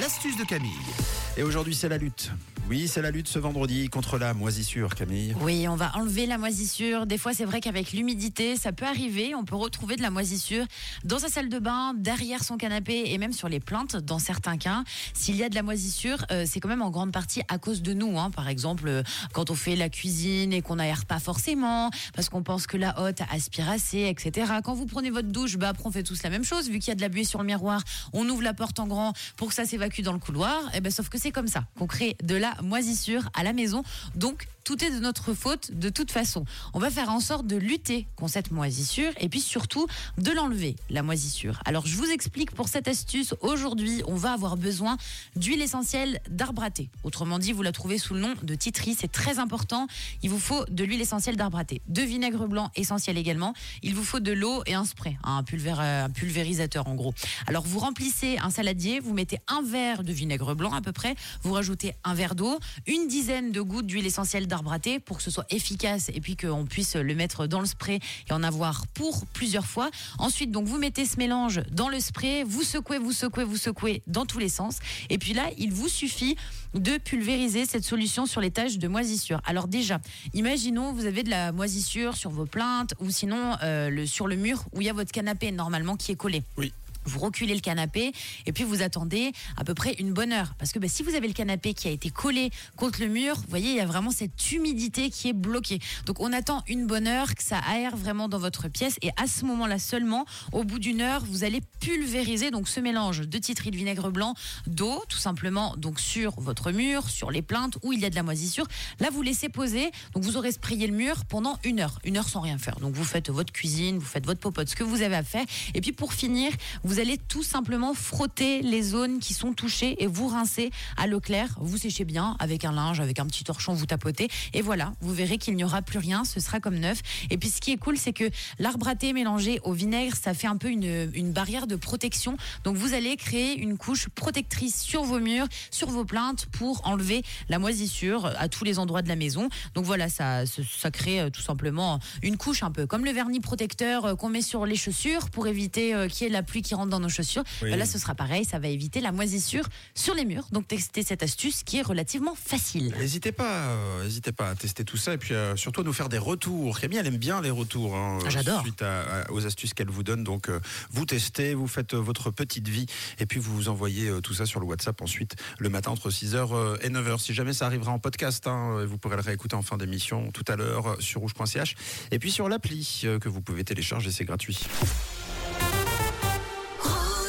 L'astuce de Camille. Et aujourd'hui, c'est la lutte. Oui, c'est la lutte ce vendredi contre la moisissure, Camille. Oui, on va enlever la moisissure. Des fois, c'est vrai qu'avec l'humidité, ça peut arriver. On peut retrouver de la moisissure dans sa salle de bain, derrière son canapé et même sur les plaintes dans certains cas. S'il y a de la moisissure, euh, c'est quand même en grande partie à cause de nous. hein. Par exemple, euh, quand on fait la cuisine et qu'on n'aère pas forcément, parce qu'on pense que la hotte aspire assez, etc. Quand vous prenez votre douche, bah, après, on fait tous la même chose. Vu qu'il y a de la buée sur le miroir, on ouvre la porte en grand pour que ça s'évacue dans le couloir. Et ben, sauf que c'est comme ça qu'on crée de la moisissure à la maison. Donc, tout est de notre faute de toute façon. On va faire en sorte de lutter contre cette moisissure et puis surtout de l'enlever, la moisissure. Alors, je vous explique pour cette astuce. Aujourd'hui, on va avoir besoin d'huile essentielle d'arbre à thé. Autrement dit, vous la trouvez sous le nom de titri. C'est très important. Il vous faut de l'huile essentielle d'arbre à thé, de vinaigre blanc essentiel également. Il vous faut de l'eau et un spray, pulvér- un pulvérisateur en gros. Alors, vous remplissez un saladier, vous mettez un verre de vinaigre blanc à peu près, vous rajoutez un verre d'eau, une dizaine de gouttes d'huile essentielle d'arbre à thé pour que ce soit efficace et puis qu'on puisse le mettre dans le spray et en avoir pour plusieurs fois. Ensuite, donc vous mettez ce mélange dans le spray, vous secouez, vous secouez, vous secouez dans tous les sens. Et puis là, il vous suffit de pulvériser cette solution sur les taches de moisissure. Alors déjà, imaginons vous avez de la moisissure sur vos plaintes ou sinon euh, sur le mur où il y a votre canapé normalement qui est collé Oui. Vous reculez le canapé et puis vous attendez à peu près une bonne heure. Parce que bah, si vous avez le canapé qui a été collé contre le mur, vous voyez, il y a vraiment cette humidité qui est bloquée. Donc on attend une bonne heure, que ça aère vraiment dans votre pièce. Et à ce moment-là seulement, au bout d'une heure, vous allez pulvériser donc ce mélange de titri de vinaigre blanc, d'eau, tout simplement, donc sur votre mur, sur les plaintes où il y a de la moisissure. Là, vous laissez poser. Donc vous aurez sprayé le mur pendant une heure. Une heure sans rien faire. Donc vous faites votre cuisine, vous faites votre popote, ce que vous avez à faire. Et puis pour finir, vous allez tout simplement frotter les zones qui sont touchées et vous rincer à l'eau claire. Vous séchez bien avec un linge, avec un petit torchon, vous tapotez. Et voilà, vous verrez qu'il n'y aura plus rien, ce sera comme neuf. Et puis ce qui est cool, c'est que l'arbre à thé mélangé au vinaigre, ça fait un peu une, une barrière de protection. Donc vous allez créer une couche protectrice sur vos murs, sur vos plaintes pour enlever la moisissure à tous les endroits de la maison. Donc voilà, ça, ça crée euh, tout simplement une couche un peu comme le vernis protecteur euh, qu'on met sur les chaussures pour éviter euh, qu'il y ait la pluie qui rentre dans nos chaussures. Oui. Là, ce sera pareil, ça va éviter la moisissure sur les murs. Donc testez cette astuce qui est relativement facile. N'hésitez pas, euh, n'hésitez pas à tester tout ça et puis euh, surtout à nous faire des retours. Camille, elle aime bien les retours. hein, Ah, j'adore. Suite à- à- aux astuces qu'elle vous donne. Donc, euh, vous testez, vous faites votre petite vie et puis vous vous envoyez tout ça sur le WhatsApp ensuite le matin entre 6h et 9h. Si jamais ça arrivera en podcast, hein, vous pourrez le réécouter en fin d'émission tout à l'heure sur rouge.ch et puis sur l'appli que vous pouvez télécharger, c'est gratuit.